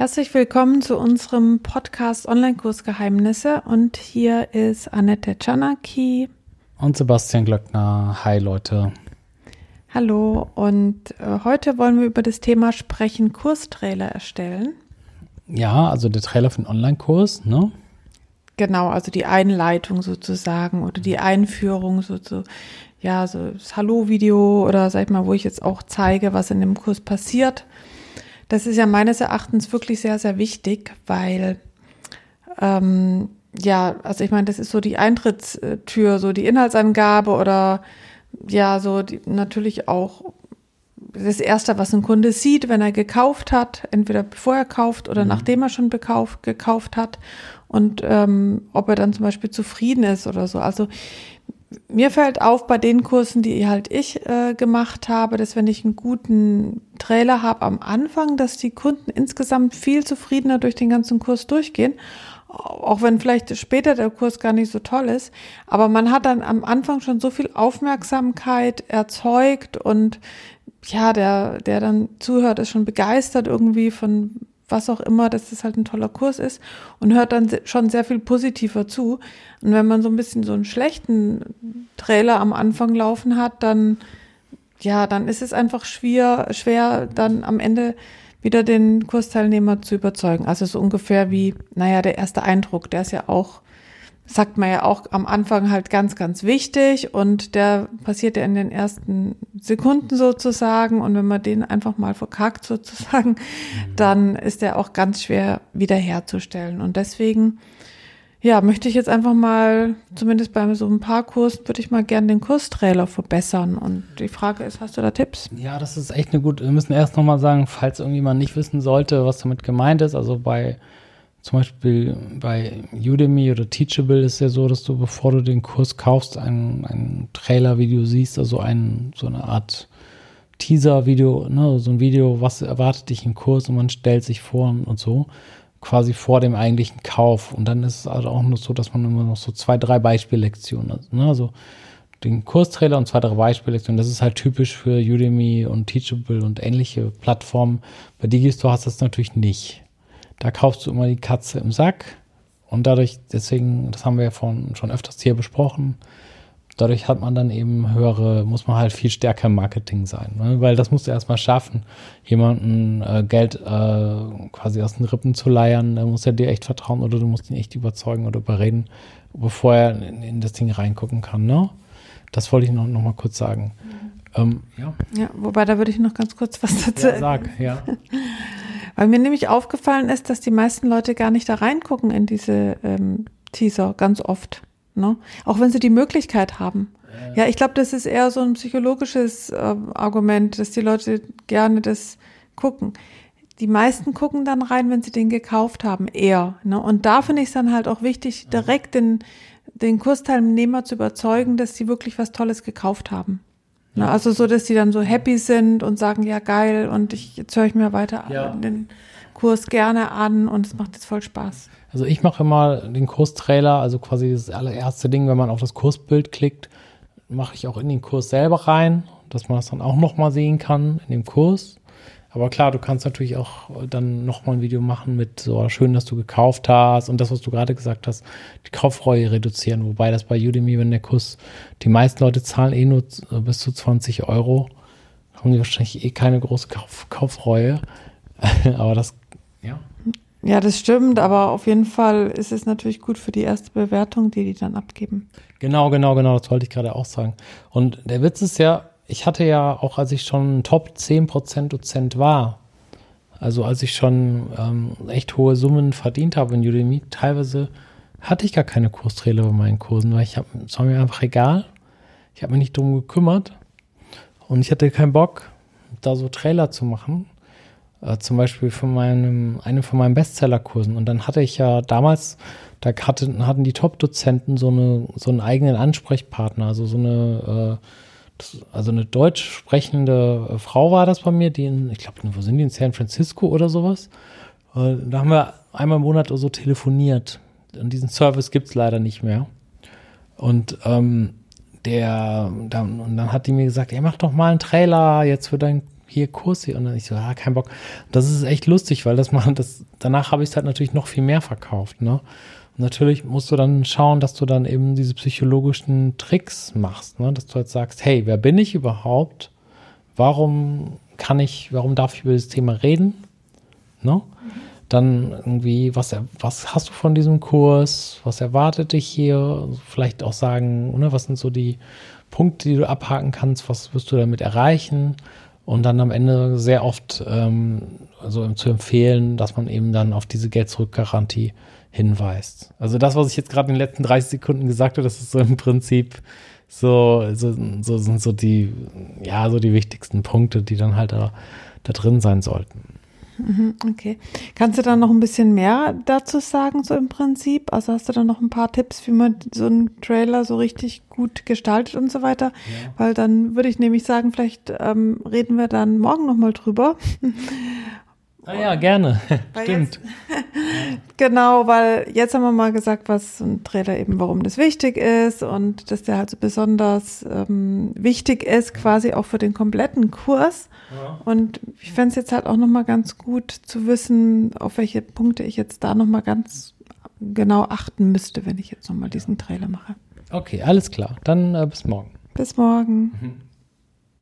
Herzlich willkommen zu unserem Podcast Online-Kurs Geheimnisse und hier ist Annette Czanaki und Sebastian Glöckner. Hi Leute. Hallo und äh, heute wollen wir über das Thema sprechen, Kurstrailer erstellen. Ja, also der Trailer für den Online-Kurs, ne? Genau, also die Einleitung sozusagen oder die Einführung so zu, ja, so das Hallo-Video oder sag ich mal, wo ich jetzt auch zeige, was in dem Kurs passiert. Das ist ja meines Erachtens wirklich sehr, sehr wichtig, weil ähm, ja, also ich meine, das ist so die Eintrittstür, so die Inhaltsangabe oder ja, so die, natürlich auch das Erste, was ein Kunde sieht, wenn er gekauft hat, entweder bevor er kauft oder mhm. nachdem er schon bekauft, gekauft hat und ähm, ob er dann zum Beispiel zufrieden ist oder so. Also mir fällt auf bei den Kursen, die halt ich äh, gemacht habe, dass wenn ich einen guten Trailer habe am Anfang, dass die Kunden insgesamt viel zufriedener durch den ganzen Kurs durchgehen. Auch wenn vielleicht später der Kurs gar nicht so toll ist. Aber man hat dann am Anfang schon so viel Aufmerksamkeit erzeugt und ja, der, der dann zuhört, ist schon begeistert irgendwie von was auch immer, dass das halt ein toller Kurs ist und hört dann schon sehr viel positiver zu. Und wenn man so ein bisschen so einen schlechten Trailer am Anfang laufen hat, dann, ja, dann ist es einfach schwer, schwer dann am Ende wieder den Kursteilnehmer zu überzeugen. Also so ungefähr wie, naja, der erste Eindruck, der ist ja auch sagt man ja auch am Anfang halt ganz, ganz wichtig und der passiert ja in den ersten Sekunden sozusagen und wenn man den einfach mal verkackt sozusagen, mhm. dann ist der auch ganz schwer wiederherzustellen und deswegen ja, möchte ich jetzt einfach mal, zumindest bei so ein paar Kursen, würde ich mal gerne den Kurstrailer verbessern. Und die Frage ist, hast du da Tipps? Ja, das ist echt eine gute. Wir müssen erst nochmal sagen, falls irgendjemand nicht wissen sollte, was damit gemeint ist. Also bei zum Beispiel bei Udemy oder Teachable ist ja so, dass du, bevor du den Kurs kaufst, ein, ein Trailer-Video siehst, also ein, so eine Art Teaser-Video, ne, so ein Video, was erwartet dich im Kurs und man stellt sich vor und so, quasi vor dem eigentlichen Kauf. Und dann ist es also auch nur so, dass man immer noch so zwei, drei Beispiellektionen hat. Ne? Also den Kurstrailer und zwei, drei Beispiellektionen. Das ist halt typisch für Udemy und Teachable und ähnliche Plattformen. Bei Digistore hast du das natürlich nicht. Da kaufst du immer die Katze im Sack. Und dadurch, deswegen, das haben wir ja von, schon öfters hier besprochen, dadurch hat man dann eben höhere, muss man halt viel stärker im Marketing sein. Ne? Weil das musst du erstmal schaffen, jemanden äh, Geld äh, quasi aus den Rippen zu leiern. Da muss er dir echt vertrauen oder du musst ihn echt überzeugen oder überreden, bevor er in, in das Ding reingucken kann. Ne? Das wollte ich noch, noch mal kurz sagen. Mhm. Ähm, ja. ja, wobei da würde ich noch ganz kurz was dazu ja, sag, ja. Weil mir nämlich aufgefallen ist, dass die meisten Leute gar nicht da reingucken in diese ähm, Teaser, ganz oft. Ne? Auch wenn sie die Möglichkeit haben. Ja, ich glaube, das ist eher so ein psychologisches äh, Argument, dass die Leute gerne das gucken. Die meisten gucken dann rein, wenn sie den gekauft haben, eher. Ne? Und da finde ich es dann halt auch wichtig, direkt den, den Kursteilnehmer zu überzeugen, dass sie wirklich was Tolles gekauft haben. Ne, also so, dass die dann so happy sind und sagen, ja geil, und ich, jetzt höre ich mir weiter ja. den Kurs gerne an und es macht jetzt voll Spaß. Also ich mache immer den Kurstrailer, also quasi das allererste Ding, wenn man auf das Kursbild klickt, mache ich auch in den Kurs selber rein, dass man das dann auch nochmal sehen kann in dem Kurs. Aber klar, du kannst natürlich auch dann nochmal ein Video machen mit so schön, dass du gekauft hast und das, was du gerade gesagt hast, die Kaufreue reduzieren. Wobei das bei Udemy, wenn der Kurs, die meisten Leute zahlen eh nur bis zu 20 Euro, haben die wahrscheinlich eh keine große Kauf, Kaufreue. aber das, ja. Ja, das stimmt, aber auf jeden Fall ist es natürlich gut für die erste Bewertung, die die dann abgeben. Genau, genau, genau, das wollte ich gerade auch sagen. Und der Witz ist ja, ich hatte ja auch, als ich schon Top 10% Dozent war, also als ich schon ähm, echt hohe Summen verdient habe in Udemy, teilweise hatte ich gar keine Kurstrailer bei meinen Kursen, weil ich habe, es war mir einfach egal. Ich habe mich nicht drum gekümmert und ich hatte keinen Bock, da so Trailer zu machen. Äh, zum Beispiel von meinem, einem von meinen Bestsellerkursen. Und dann hatte ich ja damals, da hatte, hatten die Top-Dozenten so, eine, so einen eigenen Ansprechpartner, also so eine äh, also eine deutsch sprechende äh, Frau war das bei mir, die in, ich glaube, wo sind die, in San Francisco oder sowas. Äh, da haben wir einmal im Monat so telefoniert. Und diesen Service gibt es leider nicht mehr. Und ähm, der, dann, und dann hat die mir gesagt, ey, mach doch mal einen Trailer jetzt für dein, hier Kurs hier. Und dann ich so, ja, kein Bock. Das ist echt lustig, weil das machen, das, danach habe ich es halt natürlich noch viel mehr verkauft, ne? Und natürlich musst du dann schauen, dass du dann eben diese psychologischen Tricks machst, ne? Dass du halt sagst, hey, wer bin ich überhaupt? Warum kann ich, warum darf ich über das Thema reden? Ne? Dann irgendwie, was, was hast du von diesem Kurs? Was erwartet dich hier? Vielleicht auch sagen, ne, was sind so die Punkte, die du abhaken kannst? Was wirst du damit erreichen? Und dann am Ende sehr oft ähm, also zu empfehlen, dass man eben dann auf diese Geld-Zurück-Garantie hinweist. Also das, was ich jetzt gerade in den letzten 30 Sekunden gesagt habe, das ist so im Prinzip so, so, so sind so die, ja, so die wichtigsten Punkte, die dann halt da, da drin sein sollten. Mhm, okay. Kannst du da noch ein bisschen mehr dazu sagen, so im Prinzip? Also hast du da noch ein paar Tipps, wie man so einen Trailer so richtig gut gestaltet und so weiter? Ja. Weil dann würde ich nämlich sagen, vielleicht ähm, reden wir dann morgen nochmal drüber. Ah ja, gerne. Stimmt. Jetzt, genau, weil jetzt haben wir mal gesagt, was ein Trailer eben, warum das wichtig ist und dass der halt so besonders ähm, wichtig ist, quasi auch für den kompletten Kurs. Ja. Und ich fände es jetzt halt auch nochmal ganz gut zu wissen, auf welche Punkte ich jetzt da nochmal ganz genau achten müsste, wenn ich jetzt nochmal diesen Trailer mache. Okay, alles klar. Dann äh, bis morgen. Bis morgen. Mhm.